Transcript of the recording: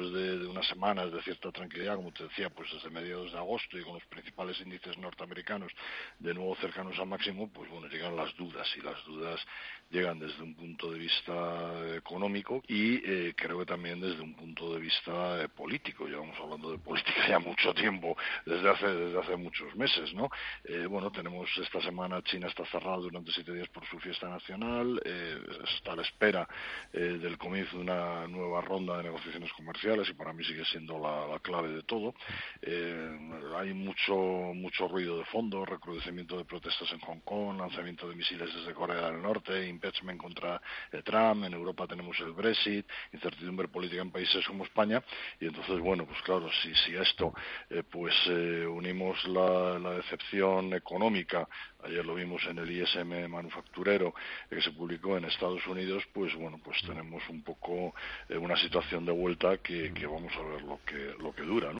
después de, unas semanas de cierta tranquilidad, como te decía, pues desde mediados de agosto y con los principales índices norteamericanos de nuevo cercanos al máximo, pues bueno, llegan las dudas y las dudas llegan desde un punto de vista económico y eh, creo que también desde un punto de vista eh, político. Llevamos hablando de política ya mucho tiempo, desde hace, desde hace muchos meses, ¿no? Eh, bueno, tenemos esta semana China está cerrada durante siete días por su fiesta nacional, está a la espera del comienzo de una nueva ronda de negociaciones comerciales y para mí sigue siendo la, clave de todo. hay mucho, mucho ruido de fondo, recrudecimiento de protestas en Hong Kong, lanzamiento de misiles desde Corea del Norte, impeachment contra Trump, en Europa tenemos el Brexit, incertidumbre política en países como España, y entonces, bueno, pues claro, si, si a esto eh, pues eh, unimos la, decepción económica, ayer lo vimos en el ISM manufacturero eh, que se publicó en Estados Unidos, pues bueno, pues tenemos un poco una situación de vuelta que, que vamos a ver lo que, lo que dura,